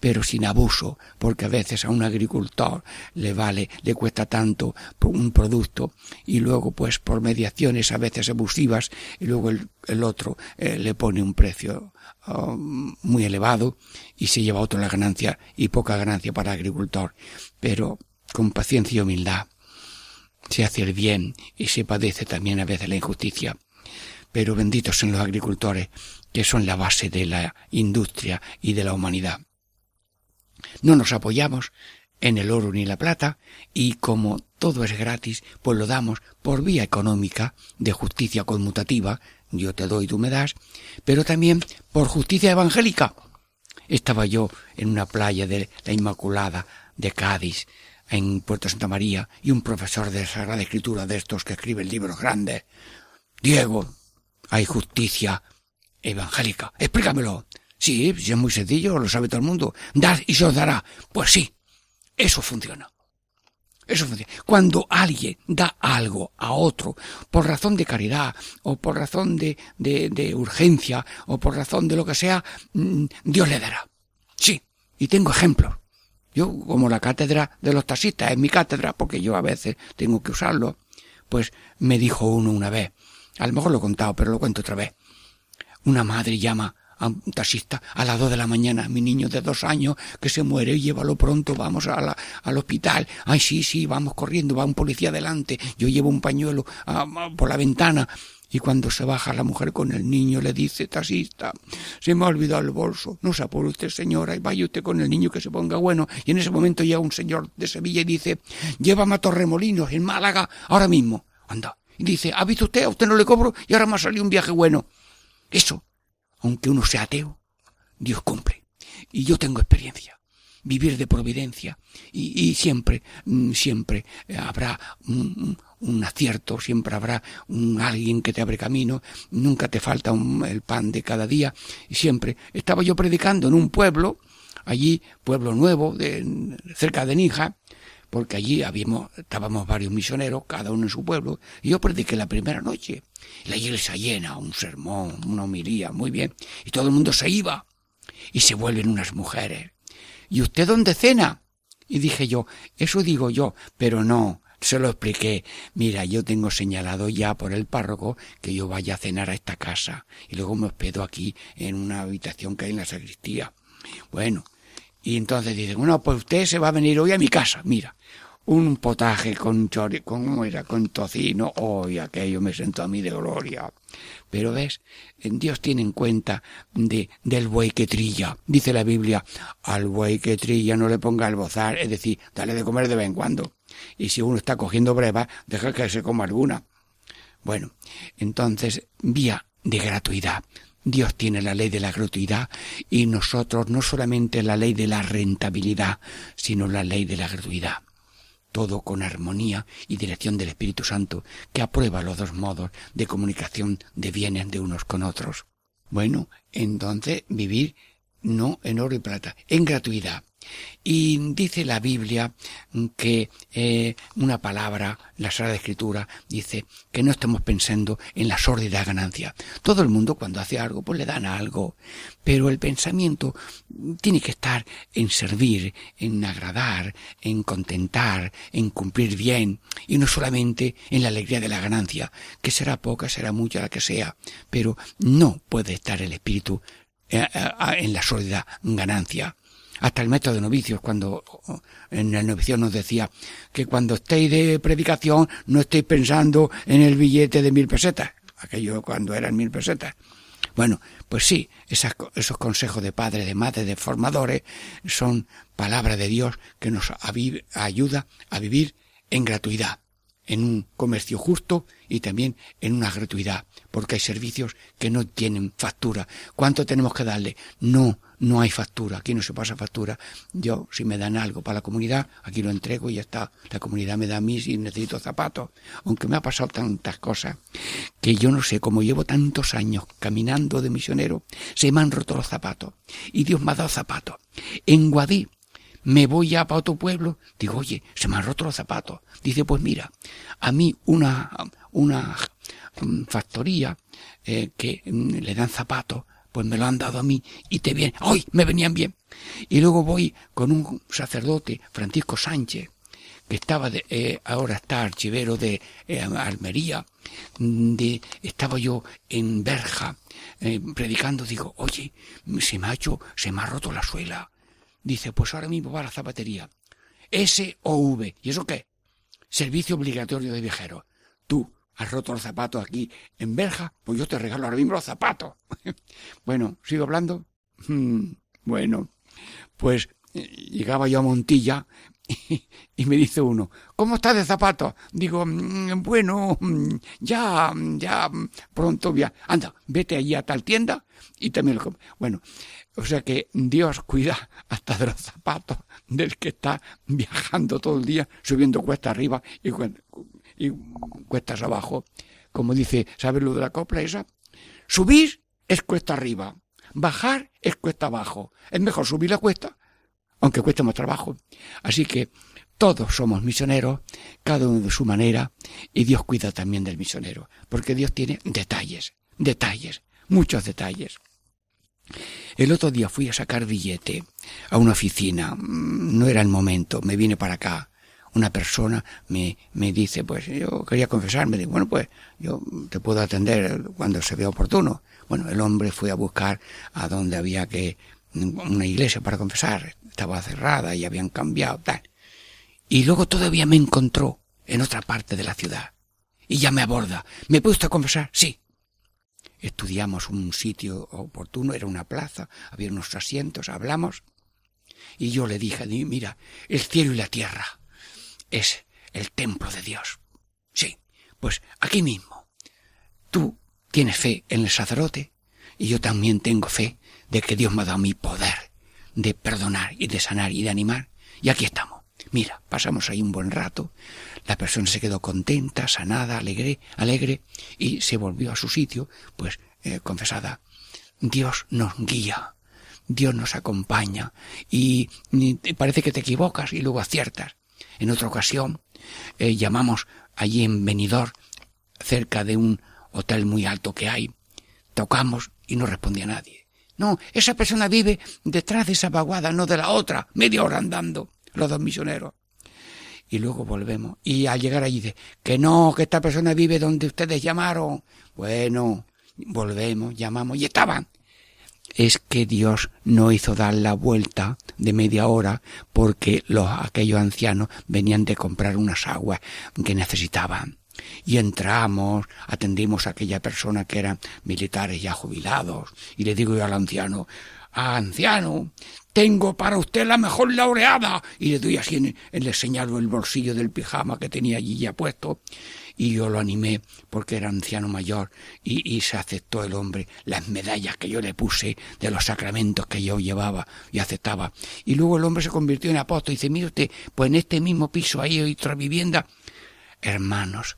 pero sin abuso, porque a veces a un agricultor le vale, le cuesta tanto un producto y luego pues por mediaciones a veces abusivas y luego el, otro eh, le pone un precio um, muy elevado y se lleva otro la ganancia y poca ganancia para el agricultor, pero con paciencia y humildad se hace el bien y se padece también a veces la injusticia pero benditos son los agricultores, que son la base de la industria y de la humanidad. No nos apoyamos en el oro ni la plata, y como todo es gratis, pues lo damos por vía económica, de justicia conmutativa, yo te doy, tú me das, pero también por justicia evangélica. Estaba yo en una playa de la Inmaculada de Cádiz, en Puerto Santa María, y un profesor de Sagrada Escritura de estos que escriben libros grandes, Diego, hay justicia evangélica. Explícamelo. Sí, es muy sencillo, lo sabe todo el mundo. Dad y se os dará. Pues sí, eso funciona. Eso funciona. Cuando alguien da algo a otro por razón de caridad o por razón de, de, de urgencia o por razón de lo que sea, mm, Dios le dará. Sí, y tengo ejemplos. Yo, como la cátedra de los taxistas es mi cátedra, porque yo a veces tengo que usarlo, pues me dijo uno una vez, a lo mejor lo he contado, pero lo cuento otra vez. Una madre llama a un taxista a las dos de la mañana, mi niño de dos años que se muere, llévalo pronto, vamos a al hospital. Ay, sí, sí, vamos corriendo, va un policía delante, yo llevo un pañuelo ah, ah, por la ventana. Y cuando se baja la mujer con el niño, le dice, taxista, se me ha olvidado el bolso. No se apure usted, señora, y vaya usted con el niño que se ponga bueno. Y en ese momento llega un señor de Sevilla y dice, llévame a Torremolinos, en Málaga, ahora mismo. Anda, y dice, ¿ha visto usted? A usted no le cobro y ahora me ha salido un viaje bueno. Eso, aunque uno sea ateo, Dios cumple. Y yo tengo experiencia. Vivir de providencia. Y, siempre, mm, siempre habrá un, acierto, siempre habrá un alguien que te abre camino, nunca te falta el pan de cada día. Y siempre estaba yo predicando en un pueblo, allí, pueblo nuevo, de, cerca de Nija, porque allí habíamos, estábamos varios misioneros, cada uno en su pueblo, y yo prediqué la primera noche. La iglesia llena, un sermón, una homilía, muy bien, y todo el mundo se iba, y se vuelven unas mujeres. ¿Y usted dónde cena? Y dije yo, eso digo yo, pero no, se lo expliqué. Mira, yo tengo señalado ya por el párroco que yo vaya a cenar a esta casa, y luego me hospedo aquí en una habitación que hay en la sacristía. Bueno, y entonces dicen, bueno, pues usted se va a venir hoy a mi casa, mira un potaje con chori, con, era? con tocino, hoy aquello me sentó a mí de gloria. Pero ves, Dios tiene en cuenta de, del buey que trilla. Dice la Biblia, al buey que trilla no le ponga el bozar, es decir, dale de comer de vez en cuando. Y si uno está cogiendo breva, deja que se coma alguna. Bueno, entonces, vía de gratuidad. Dios tiene la ley de la gratuidad y nosotros no solamente la ley de la rentabilidad, sino la ley de la gratuidad todo con armonía y dirección del Espíritu Santo, que aprueba los dos modos de comunicación de bienes de unos con otros. Bueno, entonces vivir no en oro y plata, en gratuidad. Y dice la Biblia que eh, una palabra, la Sagrada Escritura, dice que no estemos pensando en la sórdida ganancia. Todo el mundo cuando hace algo, pues le dan algo. Pero el pensamiento tiene que estar en servir, en agradar, en contentar, en cumplir bien, y no solamente en la alegría de la ganancia, que será poca, será mucha, la que sea, pero no puede estar el espíritu eh, eh, en la sólida ganancia hasta el método de novicios, cuando en el novicio nos decía que cuando estéis de predicación no estéis pensando en el billete de mil pesetas, aquello cuando eran mil pesetas. Bueno, pues sí, esos consejos de padres, de madres, de formadores son palabra de Dios que nos ayuda a vivir en gratuidad, en un comercio justo y también en una gratuidad, porque hay servicios que no tienen factura. ¿Cuánto tenemos que darle? No, no hay factura, aquí no se pasa factura. Yo, si me dan algo para la comunidad, aquí lo entrego y ya está. La comunidad me da a mí si necesito zapatos. Aunque me ha pasado tantas cosas que yo no sé, como llevo tantos años caminando de misionero, se me han roto los zapatos. Y Dios me ha dado zapatos. En Guadí, me voy ya para otro pueblo, digo, oye, se me han roto los zapatos. Dice, pues mira, a mí una, una mm, factoría eh, que mm, le dan zapatos, pues me lo han dado a mí y te vienen, ¡ay! Me venían bien. Y luego voy con un sacerdote, Francisco Sánchez, que estaba de, eh, ahora está archivero de eh, Almería, de, estaba yo en Berja predicando, digo, oye, se me ha hecho, se me ha roto la suela Dice, pues ahora mismo va a la zapatería. S o V. ¿Y eso qué? Servicio obligatorio de viajeros. Tú has roto los zapatos aquí en Berja, pues yo te regalo ahora mismo los zapatos. bueno, ¿sigo hablando? Hmm, bueno, pues eh, llegaba yo a Montilla y, me dice uno, ¿cómo estás de zapatos? Digo, mm, bueno, mm, ya, ya, pronto, ya. Anda, vete allí a tal tienda y también lo Bueno, o sea que Dios cuida hasta de los zapatos del que está viajando todo el día, subiendo cuesta arriba y, cuestas abajo. Como dice, ¿sabes lo de la copla esa? Subir es cuesta arriba, bajar es cuesta abajo. Es mejor subir la cuesta, aunque cueste más trabajo. Así que todos somos misioneros, cada uno de su manera, y Dios cuida también del misionero, porque Dios tiene detalles, detalles, muchos detalles. El otro día fui a sacar billete a una oficina. Mm, no era el momento. Me vine para acá. Una persona me, me dice, pues yo quería confesarme. Digo, bueno, pues yo te puedo atender cuando se vea oportuno. Bueno, el hombre fue a buscar a donde había que una iglesia para confesar. Estaba cerrada y habían cambiado tal. Y luego todavía me encontró en otra parte de la ciudad. Y ya me aborda. ¿Me puede usted confesar? Sí estudiamos un sitio oportuno, era una plaza, había unos asientos, hablamos, y yo le dije, mira, el cielo y la tierra es el templo de Dios. Sí, pues aquí mismo. Tú tienes fe en el sacerdote y yo también tengo fe de que Dios me ha dado mi poder de perdonar y de sanar y de animar. Y aquí estamos. Mira, pasamos ahí un buen rato. La persona se quedó contenta, sanada, alegre, alegre y se volvió a su sitio, pues eh, confesada. Dios nos guía, Dios nos acompaña y, parece que te equivocas y luego aciertas. En otra ocasión eh, llamamos allí en Benidorm, cerca de un hotel muy alto que hay, tocamos y no respondía nadie. No, esa persona vive detrás de esa vaguada, no de la otra, media hora andando, los dos misioneros y luego volvemos. Y al llegar allí dice, que no, que esta persona vive donde ustedes llamaron. Bueno, volvemos, llamamos y estaban. Es que Dios no hizo dar la vuelta de media hora porque los, aquellos ancianos venían de comprar unas aguas que necesitaban. Y entramos, atendimos a aquella persona que eran militares ya jubilados, y le digo yo al anciano, ah, anciano, tengo para usted la mejor laureada. Y le doy así, en, le señalo el bolsillo del pijama que tenía allí ya puesto. Y yo lo animé porque era anciano mayor y, se aceptó el hombre las medallas que yo le puse de los sacramentos que yo llevaba y aceptaba. Y luego el hombre se convirtió en apóstol y dice, mire usted, pues en este mismo piso hay otra vivienda. Hermanos,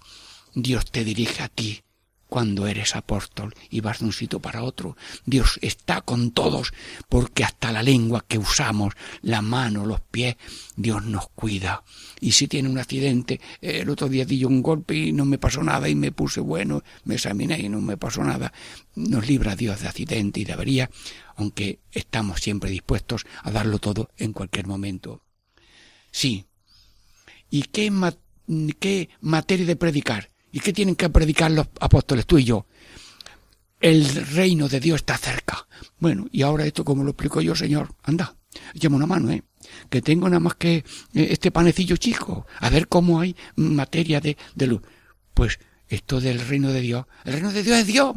Dios te dirige a ti cuando eres apóstol y vas de un sitio para otro. Dios está con todos porque hasta la lengua que usamos, la mano, los pies, Dios nos cuida. Y si tiene un accidente, el otro día di un golpe y no me pasó nada y me puse bueno, me examiné y no me pasó nada. Nos libra Dios de accidente y de avería, aunque estamos siempre dispuestos a darlo todo en cualquier momento. Sí. ¿Y qué, qué materia de predicar? ¿Y qué tienen que predicar los apóstoles, tú y yo? El reino de Dios está cerca. Bueno, y ahora esto, como lo explico yo, Señor, anda, llama una mano, ¿eh? Que tengo nada más que eh, este panecillo chico, a ver cómo hay materia de, de luz. Pues esto del reino de Dios, el reino de Dios es Dios.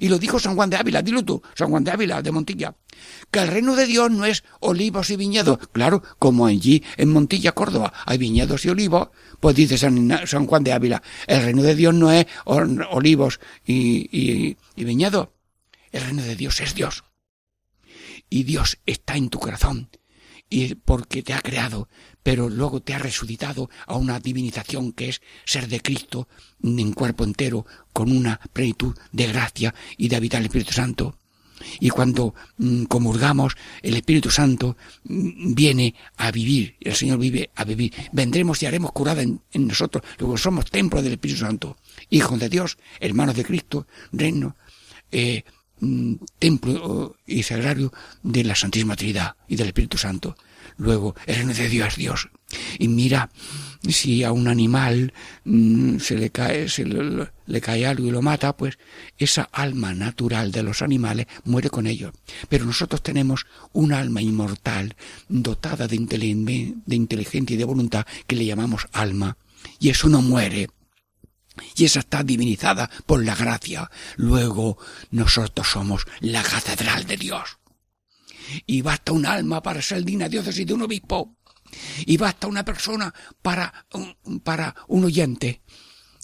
Y lo dijo San Juan de Ávila, dilo tú, San Juan de Ávila, de Montilla, que el reino de Dios no es olivos y viñedos. Claro, como allí en Montilla, Córdoba, hay viñedos y olivos, pues dice San, Juan de Ávila, el reino de Dios no es olivos y, y, y viñedos. El reino de Dios es Dios. Y Dios está en tu corazón y porque te ha creado, pero luego te ha resucitado a una divinización que es ser de Cristo en cuerpo entero, con una plenitud de gracia y de habitar el Espíritu Santo. Y cuando mm, comulgamos, el Espíritu Santo mm, viene a vivir, el Señor vive a vivir. Vendremos y haremos curada en, nosotros, luego somos templo del Espíritu Santo, hijos de Dios, hermanos de Cristo, reino, eh, Mm, templo y sagrario de la Santísima Trinidad y del Espíritu Santo. Luego, el de Dios es Dios. Y mira, si a un animal mm, se le cae, se le, cae algo y lo mata, pues esa alma natural de los animales muere con ellos. Pero nosotros tenemos un alma inmortal, dotada de, de inteligencia y de voluntad, que le llamamos alma. Y eso no muere y esa está divinizada por la gracia. Luego nosotros somos la catedral de Dios. Y basta un alma para ser digna diócesis de un obispo. Y basta una persona para, para un oyente.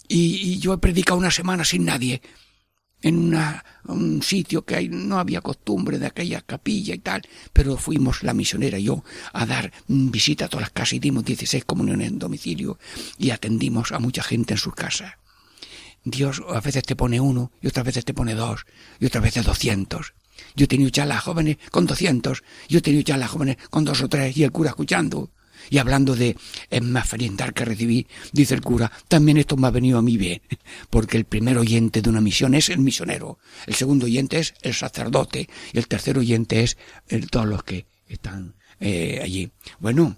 Y, yo he predicado una semana sin nadie en un sitio que no había costumbre de aquella capilla y tal, pero fuimos la misionera y yo a dar visita a todas las casas y dimos 16 comuniones en domicilio y atendimos a mucha gente en sus casas. Dios a veces te pone uno y otras veces te pone dos y otras veces doscientos. Yo he tenido las jóvenes con doscientos, yo he tenido las jóvenes con dos o tres y el cura escuchando. Y hablando de es más feliz que recibir, dice el cura, también esto me ha venido a mí bien, porque el primer oyente de una misión es el misionero, el segundo oyente es el sacerdote y el tercer oyente es todos los que están eh, allí. Bueno,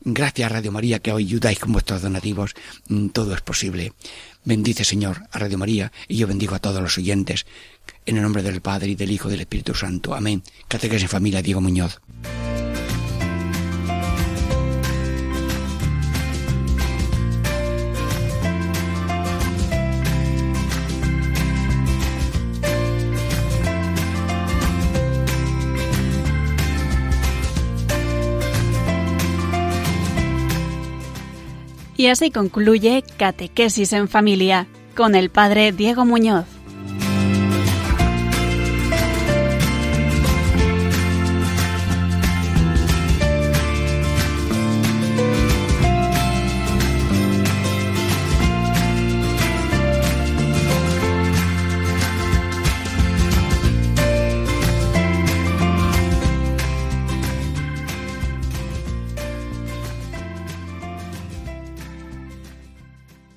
gracias Radio María que hoy ayudáis con vuestros donativos, mm, todo es posible. Bendice, Señor, a Radio María, y yo bendigo a todos los oyentes, en el nombre del Padre, y del Hijo, y del Espíritu Santo. Amén. Catequesis en familia, Diego Muñoz. Y así concluye Catequesis en Familia con el Padre Diego Muñoz.